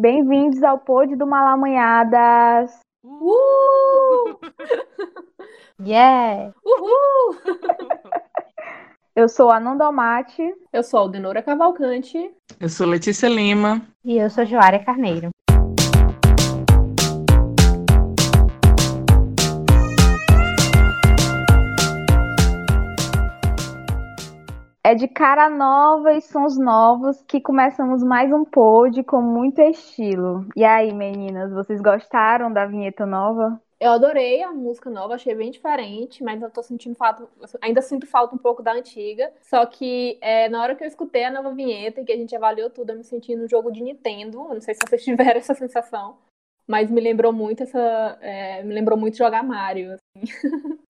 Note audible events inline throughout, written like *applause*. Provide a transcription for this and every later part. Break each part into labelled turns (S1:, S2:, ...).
S1: Bem-vindos ao Pod do Malamanhadas.
S2: Uh! *laughs*
S3: yeah!
S2: Uhul!
S1: Eu sou a Nondomate.
S2: Eu sou a Aldenora Cavalcante.
S4: Eu sou Letícia Lima.
S3: E eu sou Joária Carneiro.
S1: É de cara nova e sons novos que começamos mais um pod com muito estilo. E aí, meninas, vocês gostaram da vinheta nova?
S2: Eu adorei a música nova, achei bem diferente, mas eu tô sentindo falta, ainda sinto falta um pouco da antiga. Só que é, na hora que eu escutei a nova vinheta e que a gente avaliou tudo, eu me senti no jogo de Nintendo. Eu não sei se vocês *laughs* tiveram essa sensação, mas me lembrou muito essa, é, me lembrou muito jogar Mario. Assim.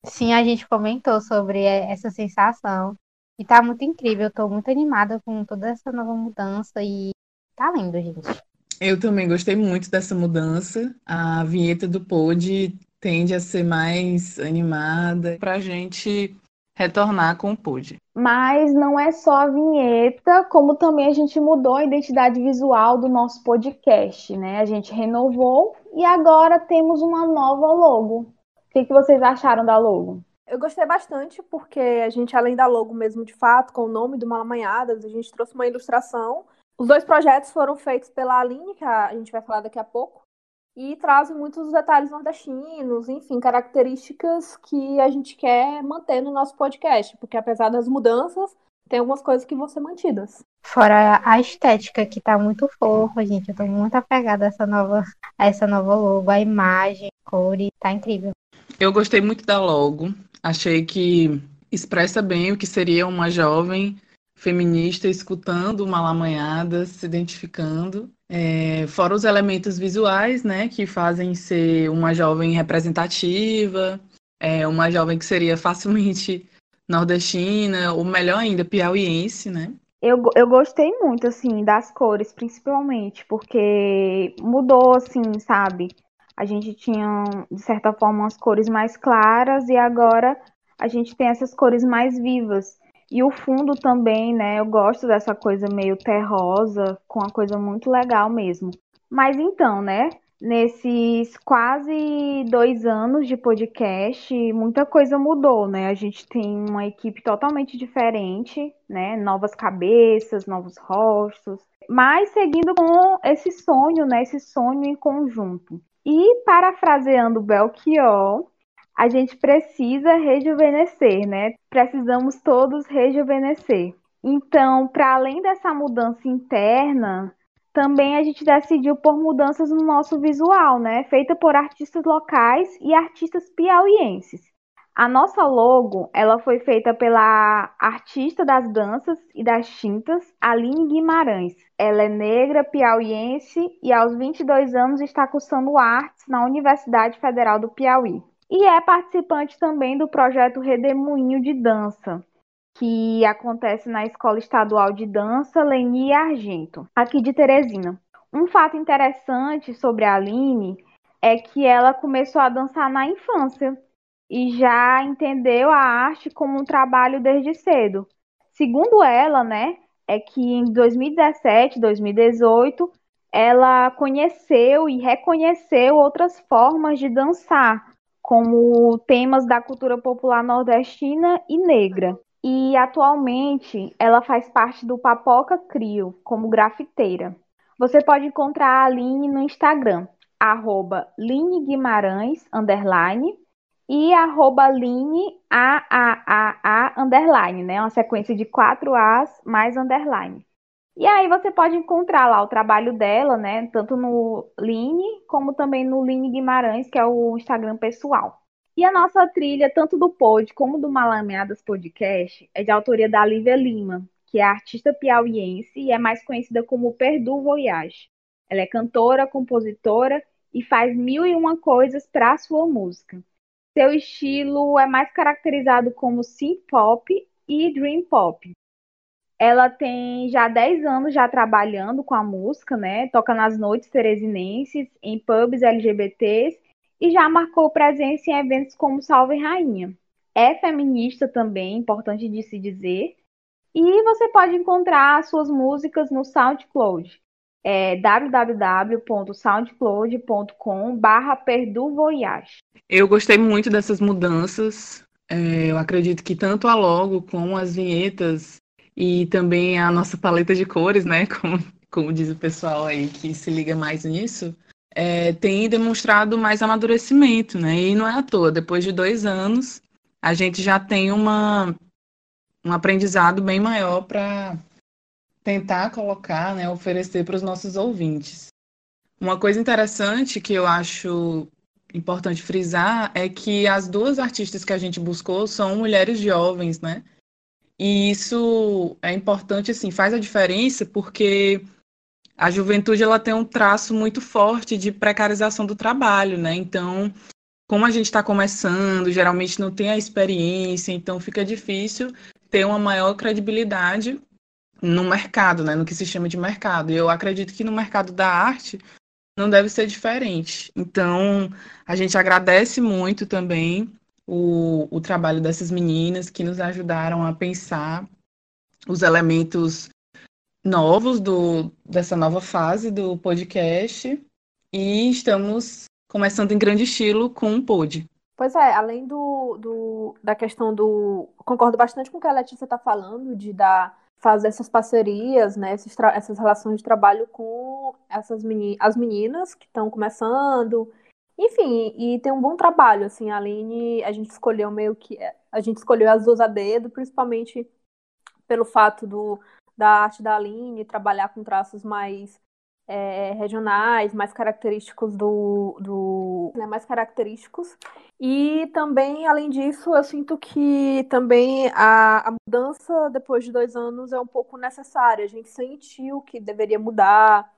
S3: Sim, a gente comentou sobre essa sensação. E tá muito incrível, eu tô muito animada com toda essa nova mudança e tá lindo, gente.
S4: Eu também gostei muito dessa mudança. A vinheta do Pod tende a ser mais animada pra gente retornar com o Pod.
S1: Mas não é só a vinheta, como também a gente mudou a identidade visual do nosso podcast, né? A gente renovou e agora temos uma nova logo. O que, que vocês acharam da logo?
S2: Eu gostei bastante porque a gente, além da logo mesmo de fato, com o nome do Malamanhadas, a gente trouxe uma ilustração. Os dois projetos foram feitos pela Aline, que a gente vai falar daqui a pouco, e trazem muitos detalhes nordestinos, enfim, características que a gente quer manter no nosso podcast, porque apesar das mudanças, tem algumas coisas que vão ser mantidas.
S3: Fora a estética, que tá muito fofa, gente. Eu tô muito apegada a essa nova, a essa nova logo, a imagem, a cor, tá incrível.
S4: Eu gostei muito da logo. Achei que expressa bem o que seria uma jovem feminista escutando Malamanhada, se identificando. É, fora os elementos visuais, né, que fazem ser uma jovem representativa, é, uma jovem que seria facilmente nordestina, ou melhor ainda, piauiense, né?
S1: Eu, eu gostei muito, assim, das cores, principalmente, porque mudou, assim, sabe? A gente tinha, de certa forma, as cores mais claras e agora a gente tem essas cores mais vivas. E o fundo também, né? Eu gosto dessa coisa meio terrosa, com uma coisa muito legal mesmo. Mas então, né? Nesses quase dois anos de podcast, muita coisa mudou, né? A gente tem uma equipe totalmente diferente, né? Novas cabeças, novos rostos, mas seguindo com esse sonho, né? Esse sonho em conjunto. E parafraseando Belchior, a gente precisa rejuvenescer, né? Precisamos todos rejuvenescer. Então, para além dessa mudança interna, também a gente decidiu por mudanças no nosso visual, né? Feita por artistas locais e artistas piauienses. A nossa logo, ela foi feita pela artista das danças e das tintas, Aline Guimarães. Ela é negra, piauiense e aos 22 anos está cursando artes na Universidade Federal do Piauí. E é participante também do projeto Redemoinho de Dança, que acontece na Escola Estadual de Dança Leni Argento, aqui de Teresina. Um fato interessante sobre a Aline é que ela começou a dançar na infância e já entendeu a arte como um trabalho desde cedo. Segundo ela, né, é que em 2017, 2018, ela conheceu e reconheceu outras formas de dançar, como temas da cultura popular nordestina e negra. E atualmente ela faz parte do Papoca Crio como grafiteira. Você pode encontrar a Aline no Instagram, arroba Guimarães, underline, e arroba line AAAA underline, né? Uma sequência de quatro As mais underline. E aí você pode encontrar lá o trabalho dela, né? Tanto no Line como também no Line Guimarães, que é o Instagram pessoal. E a nossa trilha, tanto do Pod como do Malameadas Podcast, é de autoria da Lívia Lima, que é artista piauiense e é mais conhecida como Perdu Voyage. Ela é cantora, compositora e faz mil e uma coisas para a sua música. Seu estilo é mais caracterizado como synth pop e dream pop. Ela tem já 10 anos já trabalhando com a música, né? Toca nas noites teresinenses, em pubs LGBTs e já marcou presença em eventos como Salve Rainha. É feminista também, importante de se dizer. E você pode encontrar suas músicas no SoundCloud. É www.soundcloud.com barra perduvoyage.
S4: Eu gostei muito dessas mudanças. É, eu acredito que tanto a logo como as vinhetas e também a nossa paleta de cores, né? *laughs* Como, como diz o pessoal aí que se liga mais nisso, é, tem demonstrado mais amadurecimento, né? E não é à toa, depois de dois anos, a gente já tem uma, um aprendizado bem maior para tentar colocar, né, oferecer para os nossos ouvintes. Uma coisa interessante que eu acho importante frisar é que as duas artistas que a gente buscou são mulheres jovens, né? E isso é importante, assim, faz a diferença porque a juventude ela tem um traço muito forte de precarização do trabalho, né? Então, como a gente está começando, geralmente não tem a experiência, então fica difícil ter uma maior credibilidade no mercado, né? No que se chama de mercado. E eu acredito que no mercado da arte não deve ser diferente. Então, a gente agradece muito também o, o trabalho dessas meninas que nos ajudaram a pensar os elementos novos do, dessa nova fase do podcast. E estamos começando em grande estilo com o Pod.
S2: Pois é, além do, do, da questão do. Concordo bastante com o que a Letícia está falando, de dar, fazer essas parcerias, né, essas, relações de trabalho com essas meni, as meninas que estão começando. Enfim, e tem um bom trabalho, assim, a Aline, a gente escolheu meio que. A gente escolheu as duas a dedo, principalmente pelo fato do, da arte da Aline trabalhar com traços mais é, regionais, mais característicos do, do né, mais característicos. E também, além disso, eu sinto que também a, a, mudança depois de dois anos é um pouco necessária. A gente sentiu que deveria mudar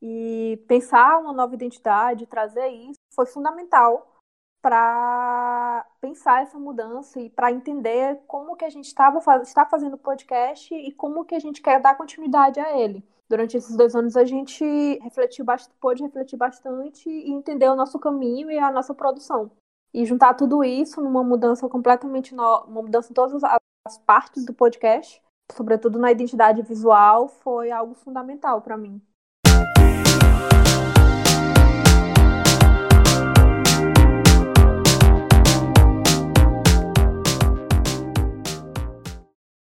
S2: e pensar uma nova identidade, trazer isso, foi fundamental para pensar essa mudança e para entender como que a gente estava está fazendo o podcast e como que a gente quer dar continuidade a ele durante esses dois anos a gente refletiu pôde refletir bastante e entender o nosso caminho e a nossa produção. E juntar tudo isso numa mudança completamente nova, uma mudança em todas as partes do podcast, sobretudo na identidade visual, foi algo fundamental para mim.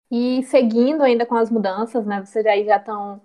S2: E seguindo ainda com as mudanças, né? Vocês aí já estão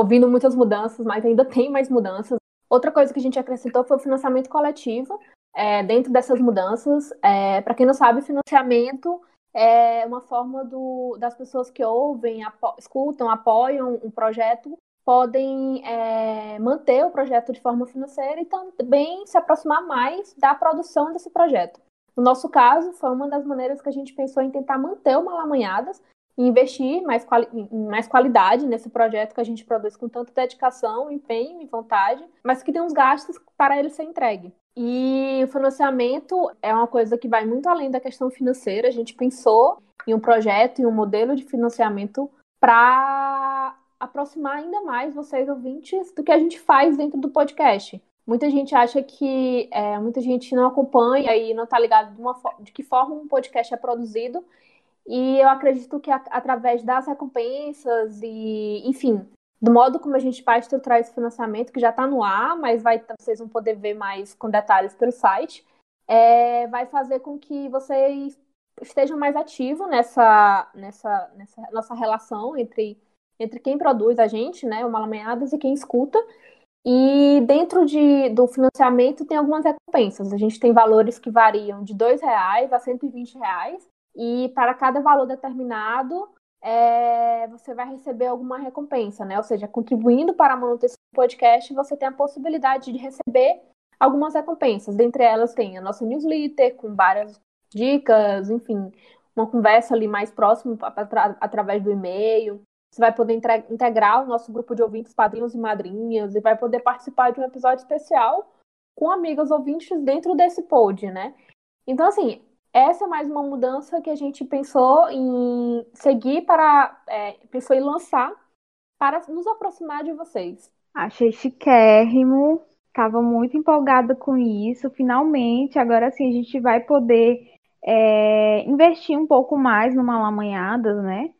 S2: ouvindo muitas mudanças, mas ainda tem mais mudanças. Outra coisa que a gente acrescentou foi o financiamento coletivo. É, dentro dessas mudanças, é, para quem não sabe, financiamento é uma forma do, das pessoas que ouvem, apo escutam, apoiam um projeto, podem é, manter o projeto de forma financeira e também se aproximar mais da produção desse projeto. No nosso caso, foi uma das maneiras que a gente pensou em tentar manter o Malamanhadas investir mais, quali mais qualidade nesse projeto que a gente produz com tanta dedicação, empenho e vontade, mas que tem uns gastos para ele ser entregue. E o financiamento é uma coisa que vai muito além da questão financeira. A gente pensou em um projeto, em um modelo de financiamento para aproximar ainda mais vocês ouvintes do que a gente faz dentro do podcast. Muita gente acha que é, muita gente não acompanha e não está ligado de, uma, de que forma um podcast é produzido e eu acredito que a, através das recompensas e, enfim, do modo como a gente vai estruturar esse financiamento, que já está no ar, mas vai, vocês vão poder ver mais com detalhes pelo site, é, vai fazer com que vocês estejam mais ativos nessa, nessa, nessa nossa relação entre, entre quem produz a gente, né, o Malamanhadas, e quem escuta. E dentro de, do financiamento tem algumas recompensas. A gente tem valores que variam de R$ reais a 120 reais e para cada valor determinado, é, você vai receber alguma recompensa, né? Ou seja, contribuindo para a manutenção do podcast, você tem a possibilidade de receber algumas recompensas. Dentre elas tem a nossa newsletter com várias dicas, enfim, uma conversa ali mais próxima através do e-mail. Você vai poder integrar o nosso grupo de ouvintes, padrinhos e madrinhas, e vai poder participar de um episódio especial com amigas ouvintes dentro desse pod, né? Então, assim, essa é mais uma mudança que a gente pensou em seguir para. É, pensou em lançar para nos aproximar de vocês.
S1: Achei chiquérrimo, estava muito empolgada com isso. Finalmente, agora sim a gente vai poder é, investir um pouco mais no Malamanhadas, né?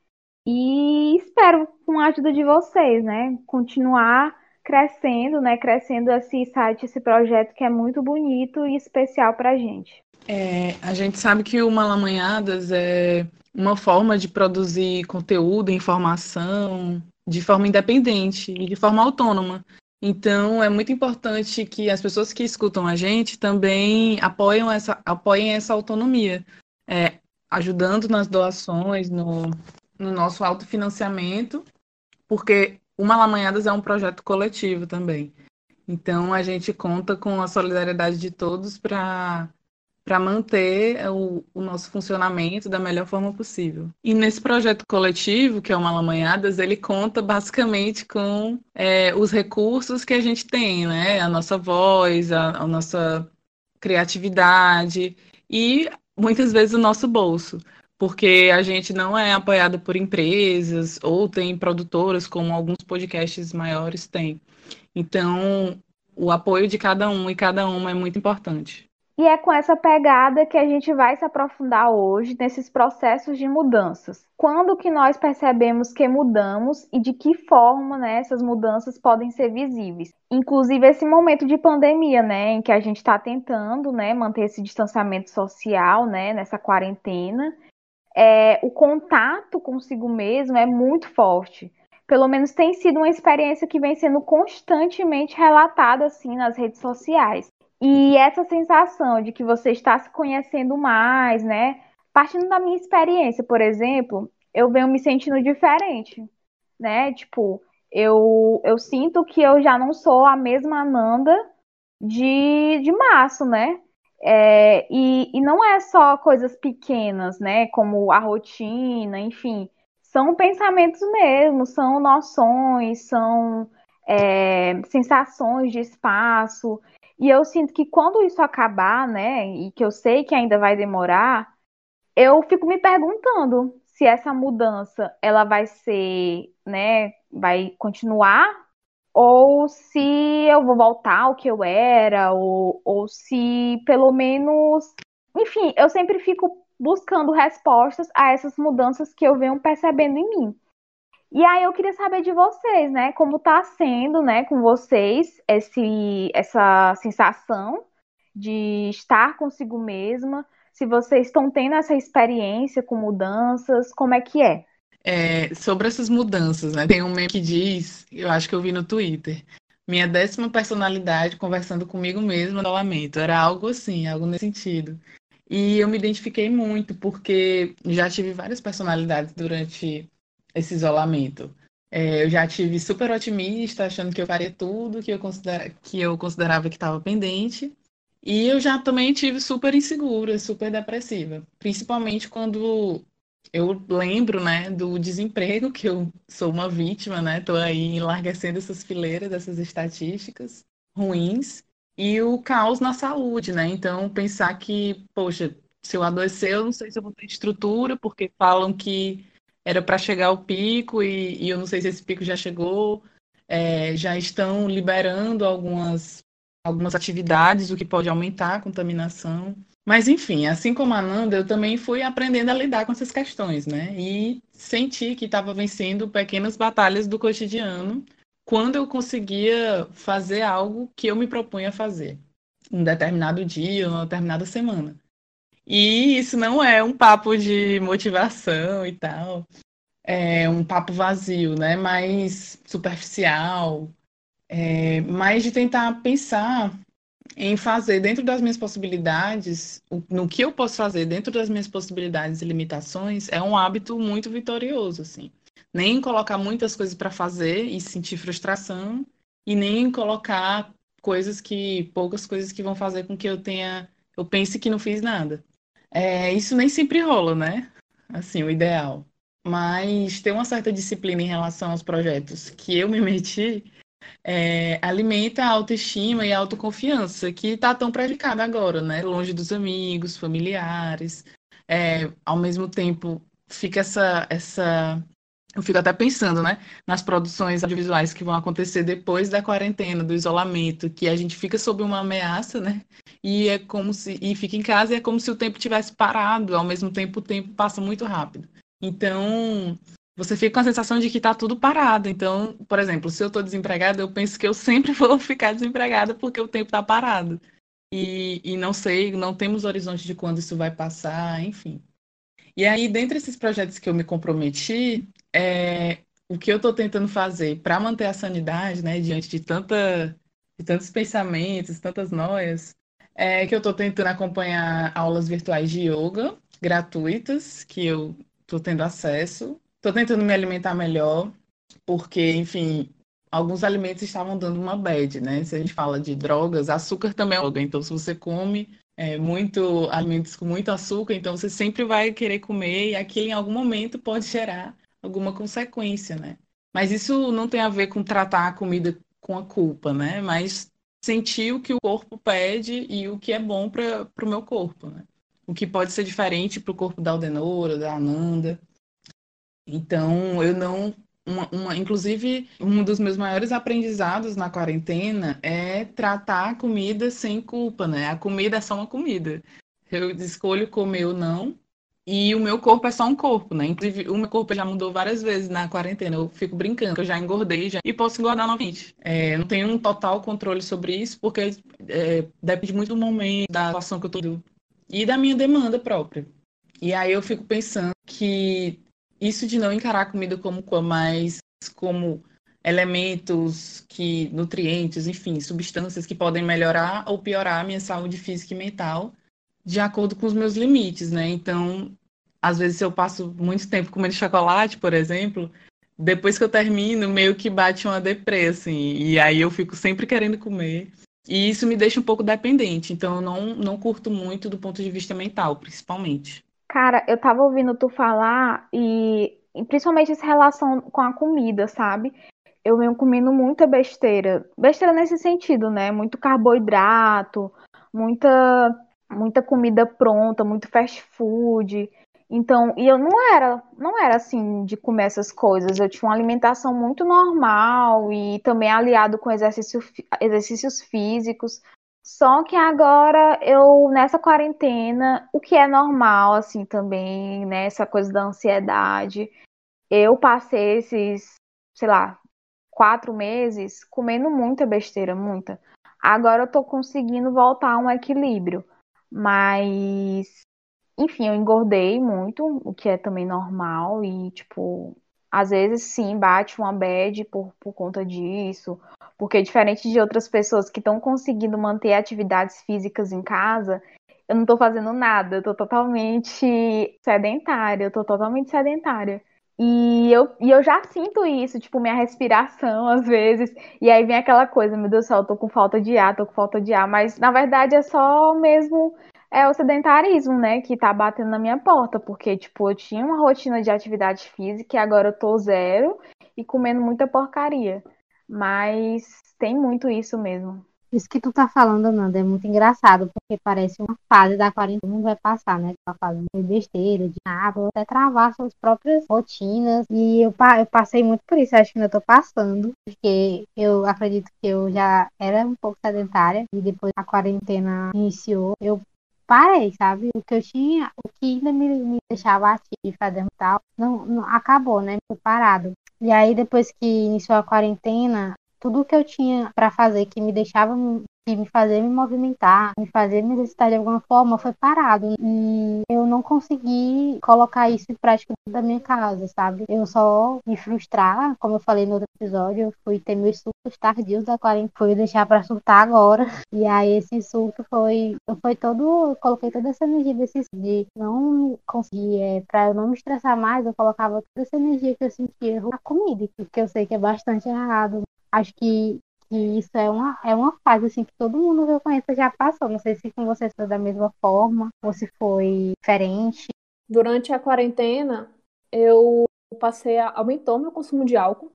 S1: E espero, com a ajuda de vocês, né? Continuar crescendo, né? Crescendo esse site, esse projeto que é muito bonito e especial para a gente.
S4: É, a gente sabe que o Malamanhadas é uma forma de produzir conteúdo, informação, de forma independente e de forma autônoma. Então, é muito importante que as pessoas que escutam a gente também apoiem essa, apoiem essa autonomia, é, ajudando nas doações, no, no nosso autofinanciamento, porque o Malamanhadas é um projeto coletivo também. Então, a gente conta com a solidariedade de todos para para manter o, o, nosso funcionamento da melhor forma possível. E nesse projeto coletivo, que é o Malamanhadas, ele conta basicamente com é, os recursos que a gente tem, né? A nossa voz, a, a nossa criatividade e muitas vezes o nosso bolso porque a gente não é apoiado por empresas ou tem produtoras, como alguns podcasts maiores têm. Então, o apoio de cada um e cada uma é muito importante.
S1: E é com essa pegada que a gente vai se aprofundar hoje nesses processos de mudanças. Quando que nós percebemos que mudamos e de que forma né, essas mudanças podem ser visíveis? Inclusive esse momento de pandemia, né, em que a gente está tentando né, manter esse distanciamento social né, nessa quarentena. É, o contato consigo mesmo é muito forte. Pelo menos tem sido uma experiência que vem sendo constantemente relatada assim nas redes sociais. E essa sensação de que você está se conhecendo mais, né? Partindo da minha experiência, por exemplo, eu venho me sentindo diferente, né? Tipo, eu, eu sinto que eu já não sou a mesma Ananda de, de março, né? É, e, e não é só coisas pequenas, né? Como a rotina, enfim. São pensamentos mesmo, são noções, são é, sensações de espaço. E eu sinto que quando isso acabar, né, e que eu sei que ainda vai demorar, eu fico me perguntando se essa mudança ela vai ser, né, vai continuar ou se eu vou voltar ao que eu era ou, ou se pelo menos, enfim, eu sempre fico buscando respostas a essas mudanças que eu venho percebendo em mim. E aí eu queria saber de vocês, né? Como tá sendo, né, com vocês esse essa sensação de estar consigo mesma, se vocês estão tendo essa experiência com mudanças, como é que é?
S4: é sobre essas mudanças, né? Tem um meme que diz, eu acho que eu vi no Twitter, minha décima personalidade conversando comigo mesma no lamento. Era algo assim, algo nesse sentido. E eu me identifiquei muito, porque já tive várias personalidades durante esse isolamento. É, eu já tive super otimista, achando que eu faria tudo que eu, considera que eu considerava que estava pendente. E eu já também tive super insegura, super depressiva. Principalmente quando eu lembro, né, do desemprego, que eu sou uma vítima, né? Tô aí enlarguecendo essas fileiras, dessas estatísticas ruins. E o caos na saúde, né? Então, pensar que, poxa, se eu adoecer, eu não sei se eu vou ter estrutura, porque falam que era para chegar ao pico e, e, eu não sei se esse pico já chegou. É, já estão liberando algumas, algumas atividades, o que pode aumentar a contaminação. Mas, enfim, assim como a Nanda, eu também fui aprendendo a lidar com essas questões, né? E senti que estava vencendo pequenas batalhas do cotidiano quando eu conseguia fazer algo que eu me propunha fazer, um determinado dia, uma determinada semana. E isso não é um papo de motivação e tal. É um papo vazio, né? Mais superficial. É, mais de tentar pensar em fazer dentro das minhas possibilidades, no que eu posso fazer dentro das minhas possibilidades e limitações, é um hábito muito vitorioso, assim. Nem colocar muitas coisas para fazer e sentir frustração, e nem colocar coisas que, poucas coisas que vão fazer com que eu tenha, eu pense que não fiz nada. É, isso nem sempre rola, né? Assim, o ideal. Mas ter uma certa disciplina em relação aos projetos que eu me *laughs* meti é, alimenta a autoestima e a autoconfiança, que está tão prejudicada agora, né? Longe dos amigos, familiares. É, ao mesmo tempo, fica essa, essa. Eu fico até pensando, né? Nas produções audiovisuais que vão acontecer depois da quarentena, do isolamento, que a gente fica sob uma ameaça, né? e é como se e fica em casa e é como se o tempo tivesse parado, ao mesmo tempo o tempo passa muito rápido. Então, você fica com a sensação de que está tudo parado. Então, por exemplo, se eu estou desempregada, eu penso que eu sempre *laughs* vou ficar desempregada porque o tempo está parado. E, e não sei, não temos horizonte de quando isso vai passar, enfim. E aí, dentre esses projetos que eu me comprometi, é, o que eu estou tentando fazer para manter a sanidade, né, diante de, tanta, de tantos pensamentos, tantas noias, é que eu estou tentando acompanhar aulas virtuais de yoga gratuitas, que eu estou tendo acesso. Estou tentando me alimentar melhor, porque, enfim, alguns alimentos estavam dando uma bad, né? Se a gente fala de drogas, açúcar também é droga. Então, se você come é, muito alimentos com muito açúcar, então você sempre vai querer comer e aquilo em algum momento pode gerar alguma consequência, né? Mas isso não tem a ver com tratar a comida com a culpa, né? Mas sentir o que o corpo pede e o que é bom para o meu corpo, né? O que pode ser diferente para o corpo da Aldenora, da Ananda. Então, eu não. Uma, uma, inclusive, um dos meus maiores aprendizados na quarentena é tratar a comida sem culpa, né? A comida é só uma comida. Eu escolho comer ou não, e o meu corpo é só um corpo, né? Inclusive, o meu corpo já mudou várias vezes na quarentena. Eu fico brincando, eu já engordei já, e posso engordar novamente. É, não tenho um total controle sobre isso, porque é, depende muito do momento, da situação que eu tô e da minha demanda própria. E aí eu fico pensando que isso de não encarar a comida como mais como elementos que nutrientes, enfim, substâncias que podem melhorar ou piorar a minha saúde física e mental de acordo com os meus limites, né? Então, às vezes se eu passo muito tempo comendo chocolate, por exemplo, depois que eu termino, meio que bate uma deprê, assim, e aí eu fico sempre querendo comer. E isso me deixa um pouco dependente, então eu não, não curto muito do ponto de vista mental, principalmente.
S1: Cara, eu tava ouvindo tu falar e, principalmente essa relação com a comida, sabe? Eu venho comendo muita besteira. Besteira nesse sentido, né? Muito carboidrato, muita muita comida pronta, muito fast food. Então, e eu não era, não era assim de comer essas coisas. Eu tinha uma alimentação muito normal e também aliado com exercício, exercícios físicos. Só que agora eu nessa quarentena, o que é normal assim também, né, essa coisa da ansiedade, eu passei esses, sei lá, quatro meses comendo muita besteira, muita. Agora eu tô conseguindo voltar a um equilíbrio, mas enfim, eu engordei muito, o que é também normal, e, tipo, às vezes sim, bate uma bad por, por conta disso, porque diferente de outras pessoas que estão conseguindo manter atividades físicas em casa, eu não tô fazendo nada, eu tô totalmente sedentária, eu tô totalmente sedentária. E eu, e eu já sinto isso, tipo, minha respiração às vezes. E aí vem aquela coisa, meu Deus do céu, eu tô com falta de ar, tô com falta de ar. Mas na verdade é só mesmo é o sedentarismo, né, que tá batendo na minha porta, porque, tipo, eu tinha uma rotina de atividade física e agora eu tô zero e comendo muita porcaria. Mas tem muito isso mesmo.
S3: Isso que tu tá falando, Nanda, é muito engraçado, porque parece uma fase da quarentena mundo vai passar, né? Tá fazendo besteira, de nada, até travar suas próprias rotinas. E eu, eu passei muito por isso, acho que ainda tô passando, porque eu acredito que eu já era um pouco sedentária e depois a quarentena iniciou, eu parei, sabe? O que eu tinha, o que ainda me, me deixava ativo, fazer tal, não, não acabou, né? Ficou parado. E aí, depois que iniciou a quarentena, tudo que eu tinha para fazer que me deixava que me fazer me movimentar, me fazer me exercitar de alguma forma, foi parado. E eu não consegui colocar isso em prática da minha casa, sabe? Eu só me frustrar, como eu falei no outro episódio, eu fui ter meus surtos tardios da quarentena, fui deixar para surtar agora. *laughs* E aí esse surto foi, foi todo, eu coloquei toda essa energia desse de não conseguir, é, para eu não me estressar mais, eu colocava toda essa energia que eu sentia na comida, que eu sei que é bastante errado. Acho que que isso é uma, é uma fase assim que todo mundo que eu conheço já passou. Não sei se com você foi da mesma forma ou se foi diferente.
S2: Durante a quarentena, eu passei a aumentou meu consumo de álcool.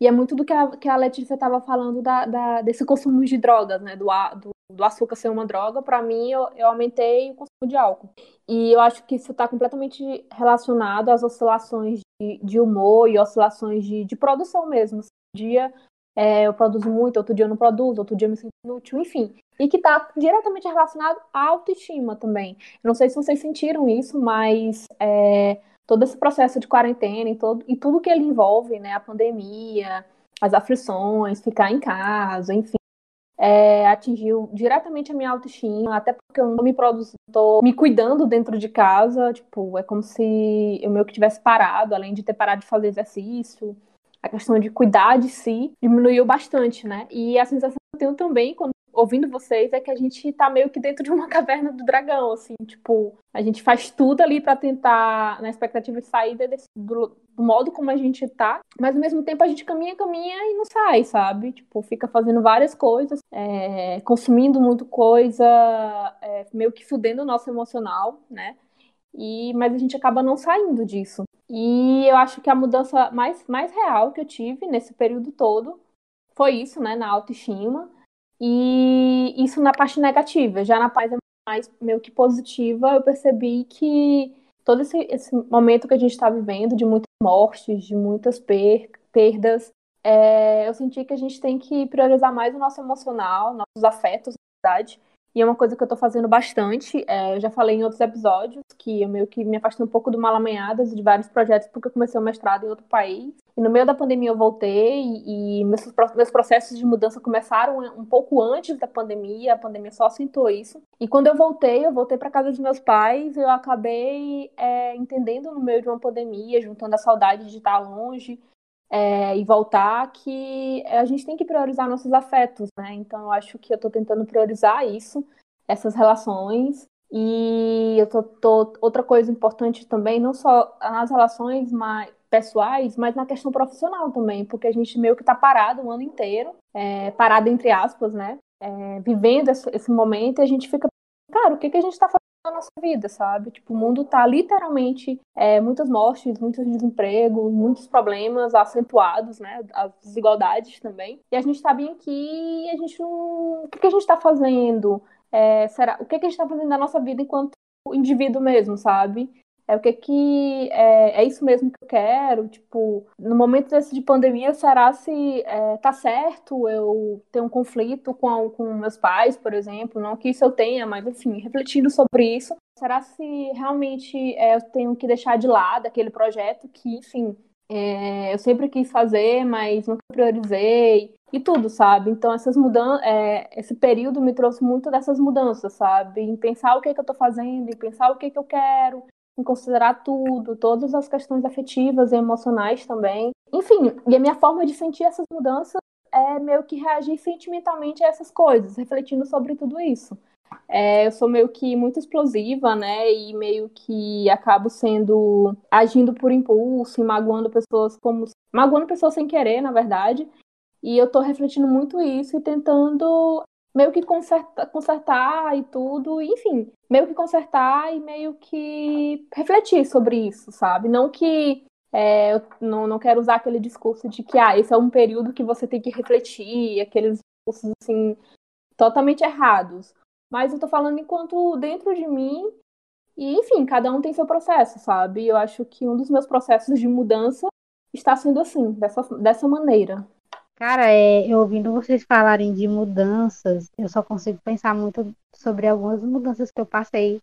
S2: E é muito do que a, que a Letícia estava falando da, da, desse consumo de drogas, né? Do, do, do açúcar ser uma droga. Para mim, eu, eu aumentei o consumo de álcool. E eu acho que isso está completamente relacionado às oscilações de, de humor e oscilações de, de produção mesmo. Um dia é, eu produzo muito, outro dia eu não produzo, outro dia eu me sinto inútil, enfim. E que está diretamente relacionado à autoestima também. Não sei se vocês sentiram isso, mas é, todo esse processo de quarentena e, todo, e tudo que ele envolve, né? A pandemia, as aflições, ficar em casa, enfim. É, atingiu diretamente a minha autoestima, até porque eu não me produzo, tô me cuidando dentro de casa, tipo, é como se eu meio que tivesse parado, além de ter parado de fazer exercício, a questão de cuidar de si diminuiu bastante, né? E a sensação que eu tenho também quando ouvindo vocês é que a gente tá meio que dentro de uma *laughs* caverna do dragão, assim, tipo, a gente faz tudo ali para tentar, na expectativa de saída desse, do, do, modo como a gente tá, mas ao mesmo tempo a gente caminha, caminha e não sai, sabe? Tipo, fica fazendo várias coisas, é, consumindo muito coisa, é, meio que fudendo o nosso emocional, né? E, mas a gente acaba não saindo disso. E eu acho que a mudança mais, mais real que eu tive nesse período todo foi isso, né, na autoestima. E isso na parte negativa. Já na parte mais meio que positiva, eu percebi que todo esse, esse momento que a gente está vivendo, de muitas mortes, de muitas per perdas, é, eu senti que a gente tem que priorizar mais o nosso emocional, nossos afetos, na verdade, e é uma coisa que eu tô fazendo bastante. É, eu já falei em outros episódios que eu meio que me afastei um pouco do Malamanhadas de vários projetos porque eu comecei o mestrado em outro país. E no meio da pandemia eu voltei e, meus, meus processos de mudança começaram um pouco antes da pandemia. A pandemia só acentuou isso. E quando eu voltei, eu voltei para casa dos meus pais. Eu acabei é, entendendo no meio de uma pandemia, juntando a saudade de estar longe, é, e voltar que a gente tem que priorizar nossos afetos, né? Então eu acho que eu estou tentando priorizar isso, essas relações. E eu tô, tô, outra coisa importante também, não só nas relações mais pessoais, mas na questão profissional também, porque a gente meio que está parado o ano inteiro, é, parado entre aspas, né? É, vivendo esse, esse, momento e a gente fica, cara, o que, que a gente está fazendo na nossa vida, sabe? Tipo, o mundo tá literalmente é, muitas mortes, muitos desempregos, muitos problemas acentuados, né? As desigualdades também. E a gente tá bem aqui e a gente não. O que, que a gente tá fazendo? É, será... O que, que a gente tá fazendo na nossa vida enquanto indivíduo mesmo, sabe? É o que que é, é isso mesmo que eu quero? Tipo, no momento desse de pandemia, será se é, tá certo eu ter um conflito com, com meus pais, por exemplo? Não que isso eu tenha, mas enfim, refletindo sobre isso, será se realmente é, eu tenho que deixar de lado aquele projeto que, enfim, é, eu sempre quis fazer, mas nunca priorizei e tudo, sabe? Então essas mudanças, é, esse período me trouxe muito dessas mudanças, sabe? Em pensar o que, que eu tô fazendo, em pensar o que, que eu quero, em considerar tudo, todas as questões afetivas e emocionais também. Enfim, e a minha forma de sentir essas mudanças é meio que reagir sentimentalmente a essas coisas, refletindo sobre tudo isso. É, eu sou meio que muito explosiva, né? E meio que acabo sendo agindo por impulso e magoando pessoas como magoando pessoas sem querer, na verdade. E eu tô refletindo muito isso e tentando meio que conserta, consertar e tudo, enfim, meio que consertar e meio que refletir sobre isso, sabe? Não que é, eu não, não quero usar aquele discurso de que ah, esse é um período que você tem que refletir, aqueles discursos assim totalmente errados. Mas eu tô falando enquanto dentro de mim e enfim, cada um tem seu processo, sabe? Eu acho que um dos meus processos de mudança está sendo assim, dessa, dessa maneira.
S3: Cara, é, eu ouvindo vocês falarem de mudanças, eu só consigo pensar muito sobre algumas mudanças que eu passei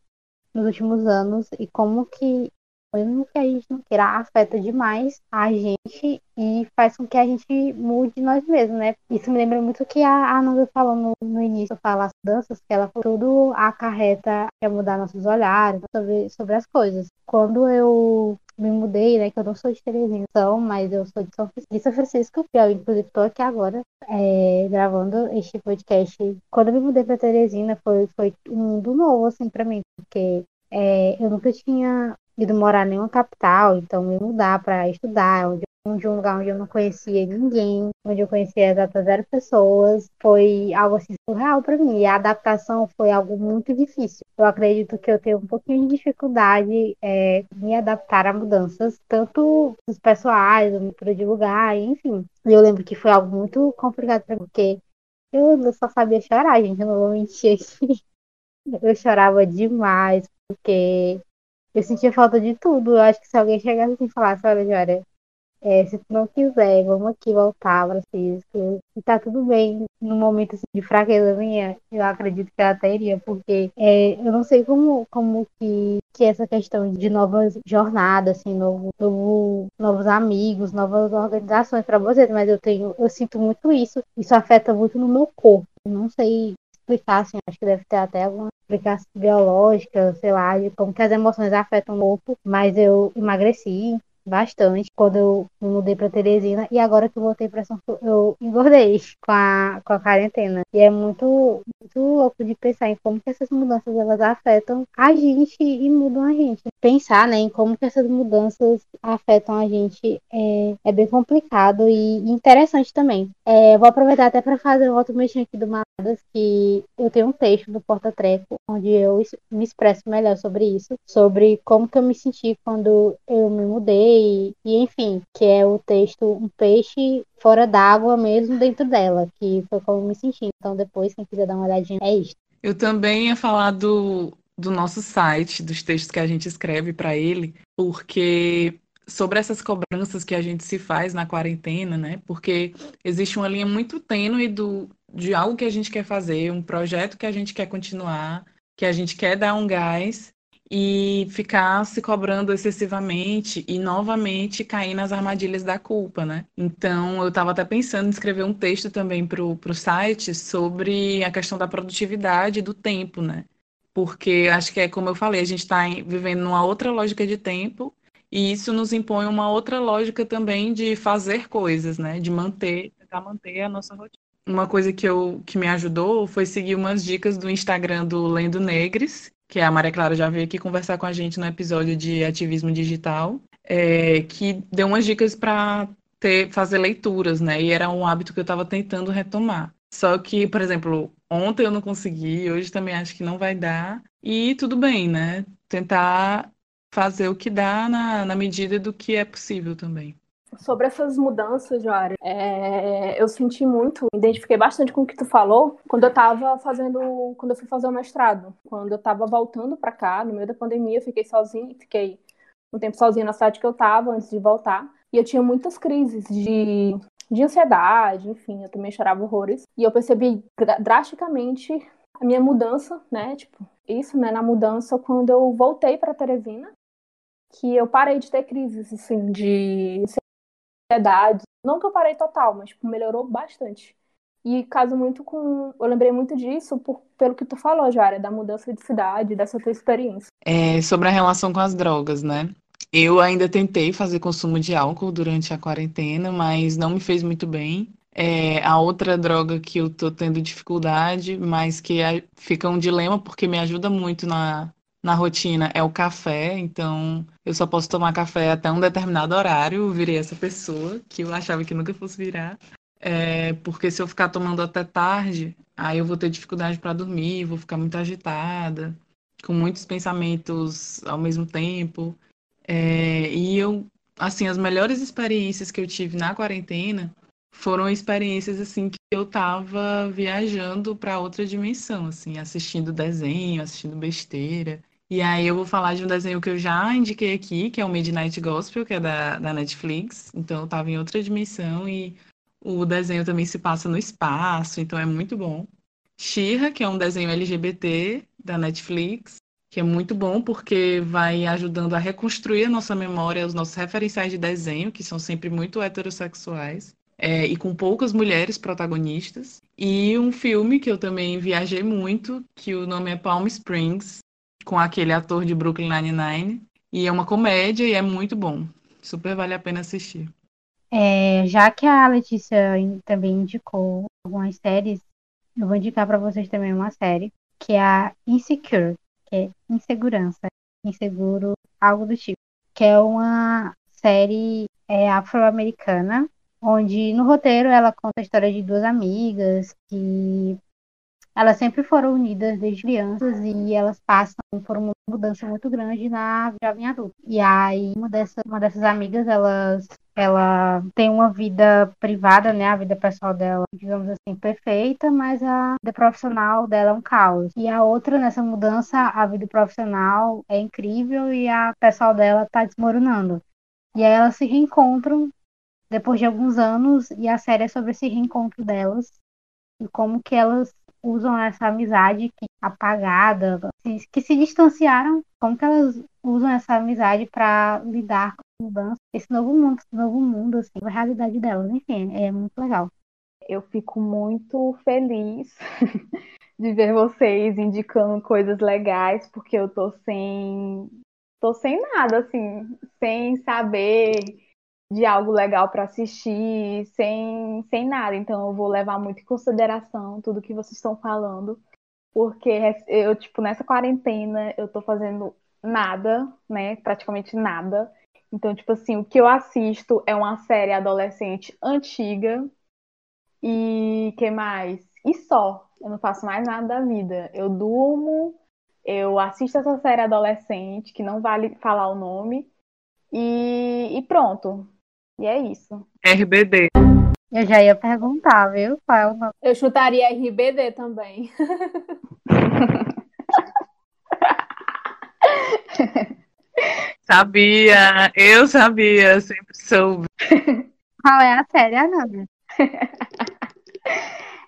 S3: nos últimos anos e como que, mesmo que a gente não queira, afeta demais a gente e faz com que a gente mude nós mesmos, né? Isso me lembra muito que a Ananda falou no, no início, falar as danças, que ela tudo acarreta quer mudar nossos olhares sobre, sobre as coisas. Quando eu me mudei, né? Que eu não sou de Teresina, então, mas eu sou de São, de São Francisco. Eu, inclusive, estou aqui agora é, gravando este podcast. Quando eu me mudei para Teresina, foi, foi um mundo novo, assim, para mim, porque é, eu nunca tinha ido morar em nenhuma capital, então me mudar para estudar, onde de um lugar onde eu não conhecia ninguém, onde eu conhecia exatas zero pessoas, foi algo assim surreal para mim. E a adaptação foi algo muito difícil. Eu acredito que eu tenho um pouquinho de dificuldade é, me adaptar a mudanças, tanto os pessoais, a mistura de lugar, enfim. E eu lembro que foi algo muito complicado para mim, porque eu só sabia chorar, gente, eu não vou mentir aqui. *laughs* Eu chorava demais, porque eu sentia falta de tudo. Eu acho que se alguém chegasse e falasse, olha, Jória, é, se tu não quiser, vamos aqui voltar para físico. E tá tudo bem no momento assim, de fraqueza minha, eu acredito que ela até iria, porque é, eu não sei como, como que, que essa questão de novas jornadas, assim, novo, novo, novos amigos, novas organizações para vocês, mas eu tenho, eu sinto muito isso. Isso afeta muito no meu corpo. Eu não sei explicar, assim, acho que deve ter até alguma explicação biológica, sei lá, de como que as emoções afetam o corpo, mas eu emagreci, bastante quando eu me mudei para Teresina e agora que eu voltei para São Paulo, eu engordei *laughs* com a, com a quarentena. E é muito, muito louco de pensar em como que essas mudanças elas afetam a gente e mudam a gente. Pensar, né, em como que essas mudanças afetam a gente é, é bem complicado e interessante também. É, vou aproveitar até para fazer um outro mexer aqui do Maladas, que eu tenho um texto do Porta Treco onde eu me expresso melhor sobre isso, sobre como que eu me senti quando eu me mudei e, enfim, que é o texto Um Peixe Fora d'Água mesmo dentro dela, que foi como me senti. Então depois, quem quiser dar uma olhadinha, é isso.
S4: Eu também ia falar do, do nosso site, dos textos que a gente escreve para ele, porque sobre essas cobranças que a gente se faz na quarentena, né? Porque existe uma linha muito tênue do, de algo que a gente quer fazer, um projeto que a gente quer continuar, que a gente quer dar um gás, e ficar se cobrando excessivamente e novamente cair nas armadilhas da culpa, né? Então, eu estava até pensando em escrever um texto também para o site sobre a questão da produtividade do tempo, né? Porque acho que é como eu falei, a gente está vivendo numa outra lógica de tempo e isso nos impõe uma outra lógica também de fazer coisas, né? De manter, tentar manter a nossa rotina. Uma coisa que, eu, que me ajudou foi seguir umas dicas do Instagram do Lendo Negres, que a Maria Clara já veio aqui conversar com a gente no episódio de ativismo digital, é, que deu umas dicas para fazer leituras, né? E era um hábito que eu estava tentando retomar. Só que, por exemplo, ontem eu não consegui, hoje também acho que não vai dar. E tudo bem, né? Tentar fazer o que dá na, na medida do que é possível também.
S2: Sobre essas mudanças, Joara, é, eu senti muito, identifiquei bastante com o que tu falou quando eu estava fazendo, quando eu fui fazer o mestrado. Quando eu estava voltando para cá, no meio da pandemia, eu fiquei sozinha, fiquei um tempo sozinha na cidade que eu estava antes de voltar. E eu tinha muitas crises de, de ansiedade, enfim, eu também chorava horrores. E eu percebi drasticamente a minha mudança, né? Tipo, isso, né? Na mudança quando eu voltei para Teresina, que eu parei de ter crises, assim, de ansiedade. Não que eu parei total, mas tipo, melhorou bastante. E caso muito com. Eu lembrei muito disso por, pelo que tu falou, Jara, da mudança de cidade, dessa tua experiência.
S4: É, sobre a relação com as drogas, né? Eu ainda tentei fazer consumo de álcool durante a quarentena, mas não me fez muito bem. É, a outra droga que eu tô tendo dificuldade, mas que é, fica um dilema porque me ajuda muito na, na rotina é o café, então eu só posso tomar café até um determinado horário. Eu virei essa pessoa que eu achava que nunca fosse virar. É, porque se eu ficar tomando até tarde, aí eu vou ter dificuldade para dormir, vou ficar muito agitada, com muitos pensamentos ao mesmo tempo. É, e eu, assim, as melhores experiências que eu tive na quarentena foram experiências assim que eu tava viajando para outra dimensão, assim, assistindo desenho, assistindo besteira. E aí eu vou falar de um desenho que eu já indiquei aqui, que é o Midnight Gospel, que é da, da Netflix. Então eu tava em outra dimensão e o desenho também se passa no espaço, então é muito bom. Shira, que é um desenho LGBT da Netflix, que é muito bom porque vai ajudando a reconstruir a nossa memória, os nossos referenciais de desenho, que são sempre muito heterossexuais. É, e com poucas mulheres protagonistas. E um filme que eu também viajei muito, que o nome é Palm Springs, com aquele ator de Brooklyn Nine-Nine. E é uma comédia e é muito bom. Super vale a pena assistir.
S3: É, já que a Letícia também indicou algumas séries, eu vou indicar para vocês também uma série, que é a Insecure, que é Insegurança, Inseguro, algo do tipo. Que é uma série é, afro-americana, onde no roteiro ela conta a história de duas amigas que elas sempre foram unidas desde crianças e elas passam por uma mudança muito grande na jovem adulta. E aí uma dessas, uma dessas amigas, elas ela tem uma vida privada, né, a vida pessoal dela, digamos assim, perfeita, mas a vida profissional dela é um caos. E a outra nessa mudança, a vida profissional é incrível e a pessoal dela tá desmoronando. E aí elas se reencontram depois de alguns anos, e a série é sobre esse reencontro delas e como que elas usam essa amizade que apagada, que se distanciaram, como que elas usam essa amizade para lidar com mudança, esse novo mundo, esse novo mundo, assim, a realidade delas, enfim, é muito legal.
S1: Eu fico muito feliz *laughs* de ver vocês indicando coisas legais, porque eu tô sem tô sem nada assim, sem saber de algo legal para assistir, sem, sem nada. Então eu vou levar muito em consideração tudo que vocês estão falando, porque eu, tipo, nessa quarentena eu tô fazendo nada, né? Praticamente nada. Então, tipo assim, o que eu assisto é uma série adolescente antiga. E que mais? E só. Eu não faço mais nada da vida. Eu durmo, eu assisto essa série adolescente, que não vale falar o nome, e, e pronto. E é isso.
S4: RBD.
S3: Eu já ia perguntar, viu? Qual é o nome?
S2: Eu chutaria RBD também. *laughs*
S4: sabia, eu sabia, sempre soube.
S3: Qual é a série, Ananda?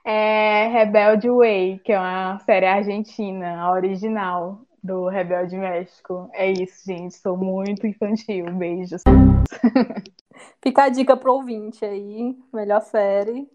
S1: é Rebelde Way, que é uma série argentina, a original do Rebelde México. É isso, gente. Sou muito infantil. Beijos.
S2: Fica a dica pro ouvinte aí. Melhor série.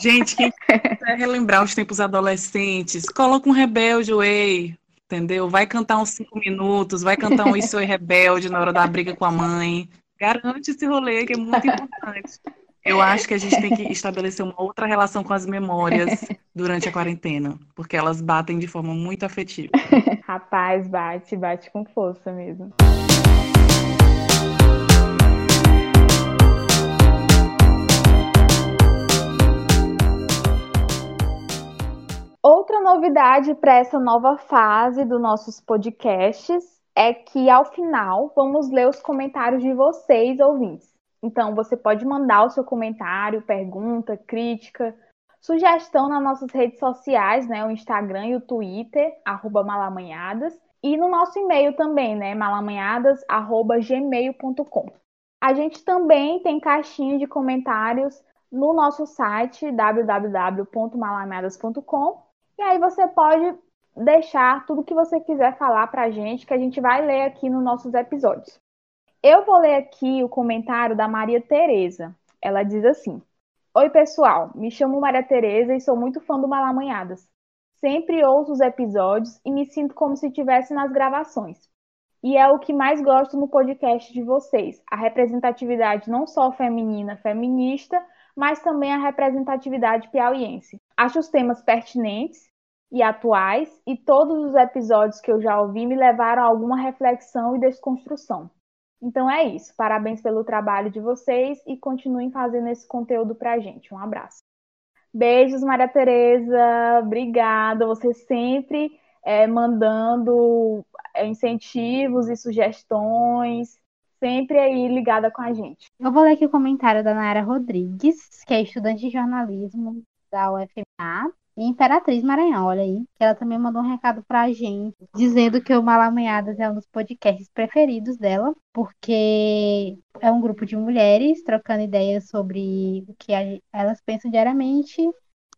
S4: Gente, quem quiser relembrar os tempos adolescentes, coloca um Rebelde Way, entendeu? Vai cantar uns cinco minutos, vai cantar um Isso é Rebelde na hora da briga com a mãe. Garante esse rolê que é muito *laughs* importante. Eu acho que a gente tem que estabelecer uma outra relação com as memórias durante a quarentena, porque elas batem de forma muito afetiva. *laughs*
S1: Rapaz, bate, bate com força mesmo. Outra novidade para essa nova fase dos nossos podcasts é que ao final vamos ler os comentários de vocês, ouvintes. Então, você pode mandar o seu comentário, pergunta, crítica, sugestão nas nossas redes sociais, né? O Instagram e o Twitter, arroba malamanhadas. E no nosso e-mail também, né? malamanhadas.gmail.com. A gente também tem caixinha de comentários no nosso site www.malamanhadas.com. E aí você pode deixar tudo que você quiser falar para a gente, que a gente vai ler aqui nos nossos episódios. Eu vou ler aqui o comentário da Maria Tereza. Ela diz assim: Oi, pessoal. Me chamo Maria Tereza e sou muito fã do Malamanhadas. Sempre ouço os episódios e me sinto como se estivesse nas gravações. E é o que mais gosto no podcast de vocês: a representatividade não só feminina, feminista, mas também a representatividade piauiense. Acho os temas pertinentes e atuais, e todos os episódios que eu já ouvi me levaram a alguma reflexão e desconstrução. Então é isso. Parabéns pelo trabalho de vocês e continuem fazendo esse conteúdo pra gente. Um abraço. Beijos, Maria Tereza. Obrigada. Você sempre é, mandando é, incentivos e sugestões. Sempre aí ligada com a gente.
S3: Eu vou ler aqui o comentário da Nayara Rodrigues, que é estudante de jornalismo da UFMA. Imperatriz Maranhão, olha aí, que ela também mandou um recado pra gente, dizendo que o Malamanhadas é um dos podcasts preferidos dela, porque é um grupo de mulheres trocando ideias sobre o que elas pensam diariamente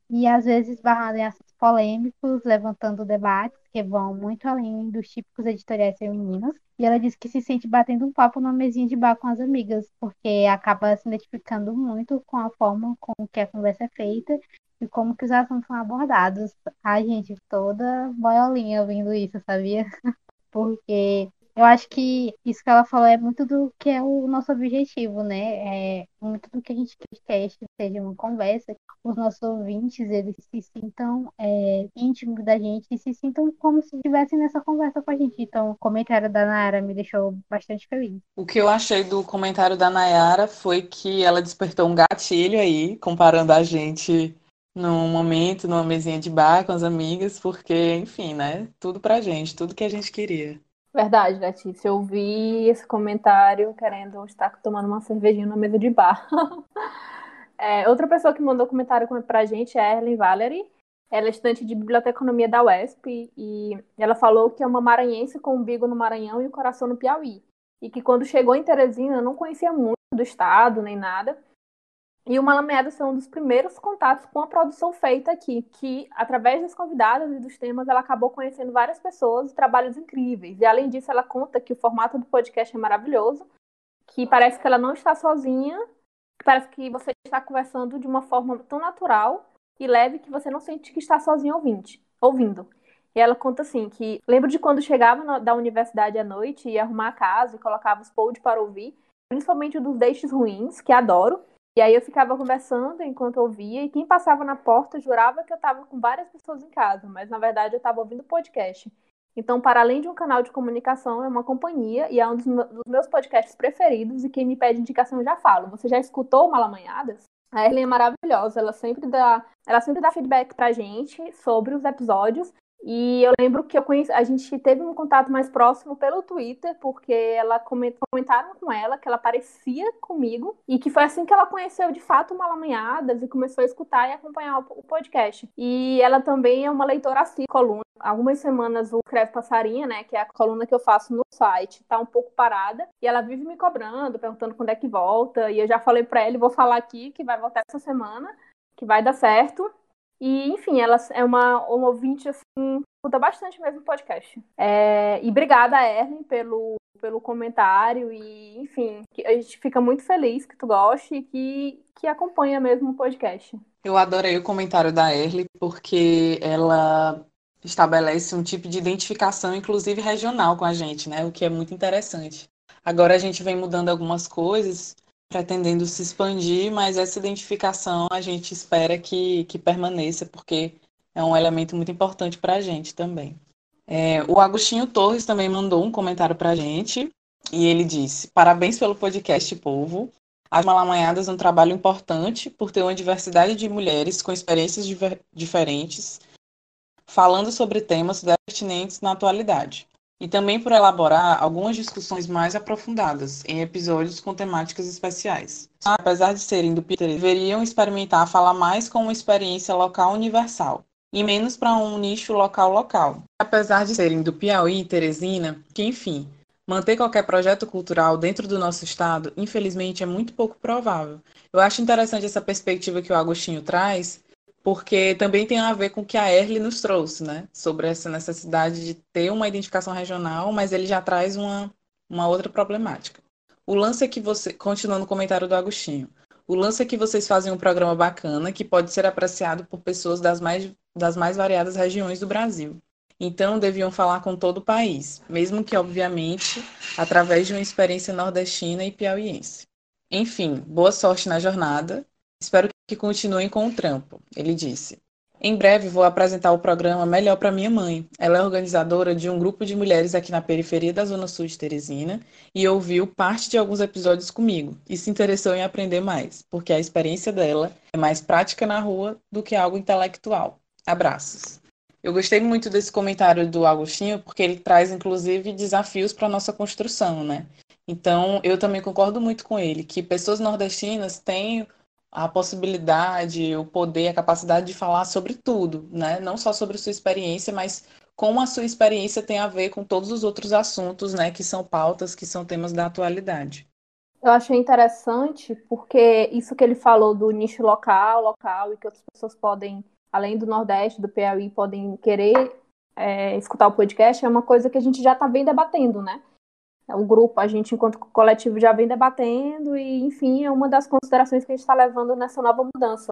S3: e às vezes barrando em assuntos polêmicos, levantando debates que vão muito além dos típicos editoriais femininos. E ela disse que se sente batendo um papo numa mesinha de bar com as amigas, porque acaba se identificando muito com a forma com que a conversa é feita e como que os assuntos são abordados. A gente toda boiolinha ouvindo isso, sabia? *laughs* Porque eu acho que isso que ela falou é muito do que é o nosso objetivo, né? É muito do que a gente quer, seja uma conversa, os nossos ouvintes, eles se sintam é, íntimos da gente e se sintam como se estivessem nessa conversa com a gente. Então, o comentário da Nayara me deixou bastante feliz.
S4: O que eu achei do comentário da Nayara foi que ela despertou um gatilho aí, comparando a gente num momento, numa mesinha de bar com as amigas, porque, enfim, né? Tudo pra gente, tudo que a gente queria.
S2: Verdade, Letícia. Eu vi esse comentário querendo estar tomando uma cervejinha na mesa de bar. *laughs* é, outra pessoa que mandou comentário pra gente é a Erlen Valerie. Ela é estudante de biblioteconomia da UESP e ela falou que é uma maranhense com umbigo no Maranhão e o coração no Piauí. E que quando chegou em Teresina não conhecia muito do Estado, nem nada. E o Malameadas foi um dos primeiros contatos com a produção feita aqui, que, através das convidadas e dos temas, ela acabou conhecendo várias pessoas e trabalhos incríveis. E, além disso, ela conta que o formato do podcast é maravilhoso, que parece que ela não está sozinha, que parece que você está conversando de uma forma tão natural e leve que você não sente que está sozinho ouvinte, ouvindo. E ela conta assim que lembro de quando chegava da universidade à noite e arrumar a casa e colocava os pods para ouvir, principalmente dos deixes ruins, que adoro, e aí eu ficava conversando enquanto ouvia, e quem passava na porta jurava que eu estava com várias pessoas em casa, mas na verdade eu estava ouvindo podcast. Então, para além de um canal de comunicação, é uma companhia e é um dos meus podcasts preferidos. E quem me pede indicação já falo. Você já escutou Malamanhadas? A Erlen é maravilhosa, ela sempre dá, ela sempre dá feedback pra gente sobre os episódios e eu lembro que eu conheci, a gente teve um contato mais próximo pelo Twitter, porque ela comentaram com ela que ela parecia comigo e que foi assim que ela conheceu de fato Malamanhadas e começou a escutar e acompanhar o podcast. E ela também é uma leitora assim, coluna. Algumas semanas o Creve Passarinha, né, que é a coluna que eu faço no site, tá um pouco parada e ela vive me cobrando, perguntando quando é que volta. E eu já falei para ela, vou falar aqui que vai voltar essa semana, que vai dar certo. E, enfim, ela é uma, uma ouvinte, assim, escuta bastante mesmo o podcast. É, e obrigada, Erlen, pelo, pelo comentário. E, enfim, a gente fica muito feliz que tu goste e que, que acompanha mesmo o podcast.
S4: Eu adorei o comentário da Erlen, porque ela estabelece um tipo de identificação, inclusive regional, com a gente, né? O que é muito interessante. Agora a gente vem mudando algumas coisas pretendendo se expandir, mas essa identificação a gente espera que, que permaneça, porque é um elemento muito importante para a gente também. É, o Agostinho Torres também mandou um comentário para a gente, e ele disse: Parabéns pelo podcast, povo. As Malamanhadas é um trabalho importante por ter uma diversidade de mulheres com experiências diferentes, falando sobre temas pertinentes na atualidade e também por elaborar algumas discussões mais aprofundadas em episódios com temáticas especiais. Apesar de serem do Peter, deveriam experimentar falar mais com uma experiência local universal e menos para um nicho local local. Apesar de serem do Piauí e Teresina, que enfim, manter qualquer projeto cultural dentro do nosso estado, infelizmente, é muito pouco provável. Eu acho interessante essa perspectiva que o Agostinho traz, porque também tem a ver com o que a Erle nos trouxe, né? Sobre essa necessidade de ter uma identificação regional, mas ele já traz uma, uma outra problemática. O lance é que você, continuando o comentário do Agostinho, o lance é que vocês fazem um programa bacana que pode ser apreciado por pessoas das mais, das mais variadas regiões do Brasil. Então, deviam falar com todo o país, mesmo que, obviamente, através de uma experiência nordestina e piauiense. Enfim, boa sorte na jornada Espero que continuem com o trampo, ele disse. Em breve vou apresentar o programa Melhor para Minha Mãe. Ela é organizadora de um grupo de mulheres aqui na periferia da Zona Sul de Teresina e ouviu parte de alguns episódios comigo e se interessou em aprender mais, porque a experiência dela é mais prática na rua do que algo intelectual. Abraços. Eu gostei muito desse comentário do Agostinho, porque ele traz, inclusive, desafios para a nossa construção, né? Então, eu também concordo muito com ele, que pessoas nordestinas têm a possibilidade, o poder, a capacidade de falar sobre tudo, né? Não só sobre sua experiência, mas como a sua experiência tem a ver com todos os outros assuntos, né, que são pautas, que são temas da atualidade.
S2: Eu achei interessante porque isso que ele falou do nicho local, local, e que outras pessoas podem, além do Nordeste, do Piauí, podem querer é, escutar o podcast, é uma coisa que a gente já está bem debatendo, né? O grupo, a gente, enquanto coletivo, já vem debatendo, e, enfim, é uma das considerações que a gente está levando nessa nova mudança.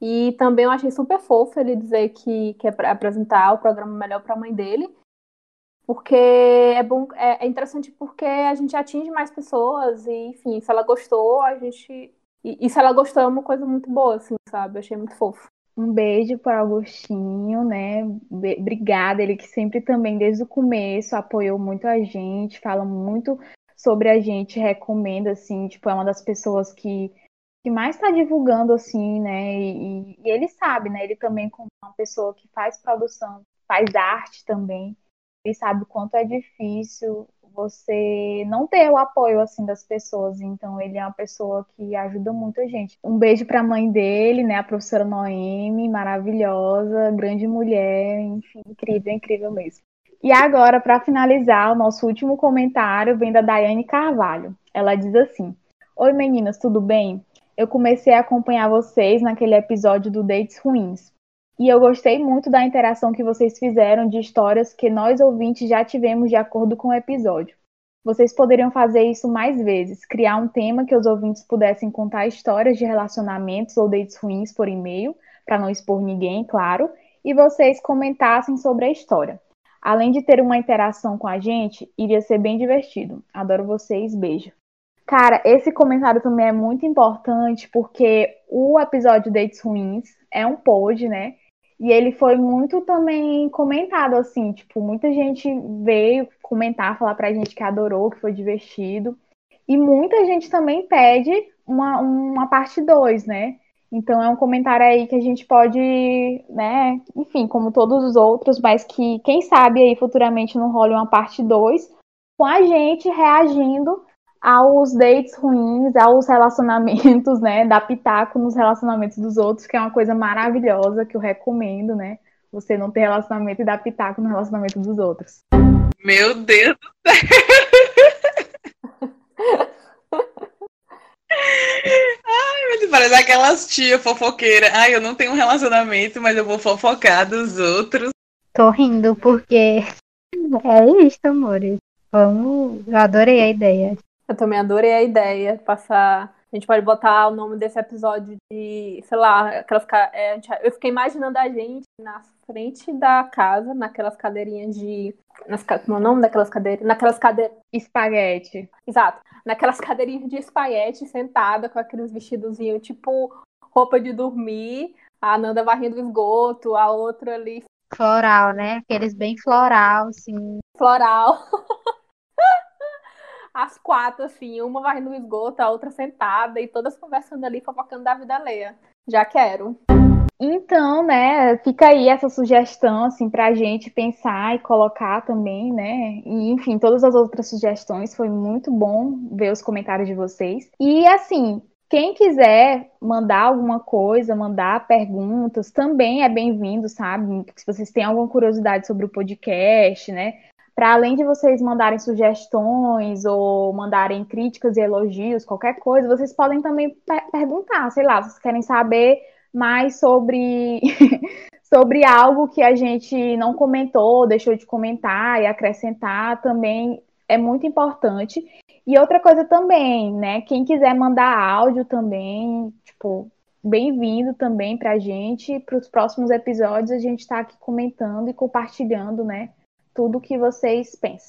S2: E também eu achei super fofo ele dizer que quer apresentar o programa melhor para a mãe dele, porque é bom, é, é, interessante porque a gente atinge mais pessoas, e, enfim, se ela gostou, a gente. E, e se ela gostou, é uma coisa muito boa, assim, sabe? Eu achei muito fofo.
S1: Um beijo para Agostinho, né? Obrigada, ele que sempre também, desde o começo, apoiou muito a gente, fala muito sobre a gente, recomenda, assim, tipo, é uma das pessoas que, que mais está divulgando, assim, né? E, e, ele sabe, né? Ele também, como uma pessoa que faz produção, faz arte também, ele sabe o quanto é difícil você não ter o apoio assim das pessoas. Então ele é uma pessoa que ajuda muito a gente. Um beijo para a mãe dele, né, a professora Noemi, maravilhosa, grande mulher, enfim, incrível, incrível mesmo. E agora, para finalizar, o nosso último comentário vem da Daiane Carvalho. Ela diz assim: Oi meninas, tudo bem? Eu comecei a acompanhar vocês naquele episódio do Dates Ruins. E eu gostei muito da interação que vocês fizeram de histórias que nós ouvintes já tivemos de acordo com o episódio. Vocês poderiam fazer isso mais vezes, criar um tema que os ouvintes pudessem contar histórias de relacionamentos ou dates ruins por e-mail, para não expor ninguém, claro, e vocês comentassem sobre a história. Além de ter uma interação com a gente, iria ser bem divertido. Adoro vocês, beijo. Cara, esse comentário também é muito importante porque o episódio Dates Ruins é um pod, né? E ele foi muito também comentado, assim, tipo, muita gente veio comentar, falar pra gente que adorou, que foi divertido. E muita gente também pede uma, uma parte 2, né? Então é um comentário aí que a gente pode, né, enfim, como todos os outros, mas que quem sabe aí futuramente não role uma parte 2 com a gente reagindo aos dates ruins, aos relacionamentos, né? Dar pitaco nos relacionamentos dos outros, que é uma coisa maravilhosa que eu recomendo, né? Você não ter relacionamento e dar pitaco no relacionamento dos outros.
S4: Meu Deus do céu! *laughs* Ai, mas parece aquelas tia fofoqueira. Ai, eu não tenho um relacionamento, mas eu vou fofocar dos outros.
S3: Tô rindo porque *laughs* é isso, amores. Vamos, eu adorei a ideia.
S2: Eu também adorei a ideia, passar. A gente pode botar o nome desse episódio de, sei lá, aquelas. É, eu fiquei imaginando a gente na frente da casa, naquelas cadeirinhas de. Nas, como é o nome daquelas cadeiras? Naquelas cadeiras.
S1: Espaguete.
S2: Exato. Naquelas cadeirinhas de espaguete, sentada com aqueles vestidozinhos, tipo roupa de dormir, a Nanda varrendo o esgoto, a outra ali.
S3: Floral, né? Aqueles bem floral, assim.
S2: Floral. *laughs* as quatro, assim, uma varrendo o esgoto, a outra sentada, e todas conversando ali, fofocando da vida alheia. Já quero.
S1: Então, né, fica aí essa sugestão, assim, pra gente pensar e colocar também, né, e enfim, todas as outras sugestões, foi muito bom ver os comentários de vocês. E, assim, quem quiser mandar alguma coisa, mandar perguntas, também é bem-vindo, sabe? Se vocês têm alguma curiosidade sobre o podcast, né? Para além de vocês mandarem sugestões ou mandarem críticas e elogios, qualquer coisa, vocês podem também perguntar, sei lá, vocês querem saber mais sobre *laughs* sobre algo que a gente não comentou, deixou de comentar e acrescentar, também é muito importante. E outra coisa também, né, quem quiser mandar áudio também, tipo, bem-vindo também para a gente, para os próximos episódios a gente está aqui comentando e compartilhando, né, tudo que vocês pensam.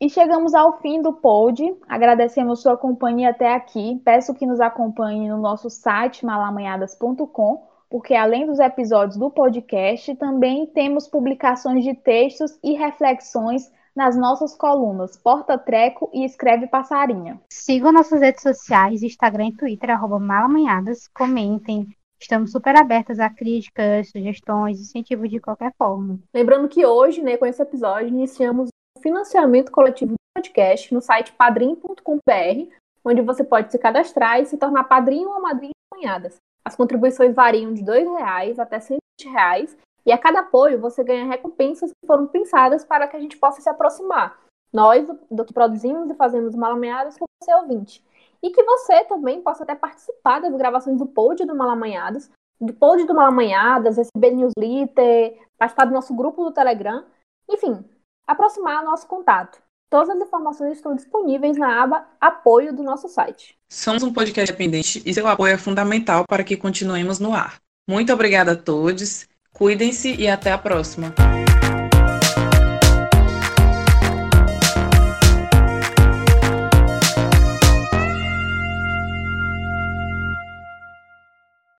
S1: E chegamos ao fim do pod. Agradecemos sua companhia até aqui. Peço que nos acompanhe no nosso site malamanhadas.com, porque além dos episódios do podcast, também temos publicações de textos e reflexões nas nossas colunas Porta Treco e Escreve Passarinha.
S3: Sigam nossas redes sociais, Instagram e Twitter, arroba malamanhadas, comentem. Estamos super abertas a críticas, sugestões, incentivos de qualquer forma.
S2: Lembrando que hoje, né, com esse episódio, iniciamos o financiamento coletivo do podcast no site padrim.com.br, onde você pode se cadastrar e se tornar padrinho ou madrinha de As contribuições variam de R$ reais até R$ reais e a cada apoio você ganha recompensas que foram pensadas para que a gente possa se aproximar. Nós, do, que produzimos e fazemos Malamanhadas, com você ouvinte. E que você também possa até participar das gravações do pod do Malamanhadas, do pod do Malamanhadas, receber newsletter, participar do nosso grupo do Telegram. Enfim, aproximar nosso contato. Todas as informações estão disponíveis na aba Apoio do nosso site.
S4: Somos um podcast independente e seu apoio é fundamental para que continuemos no ar. Muito obrigada a todos Cuidem-se e até a próxima.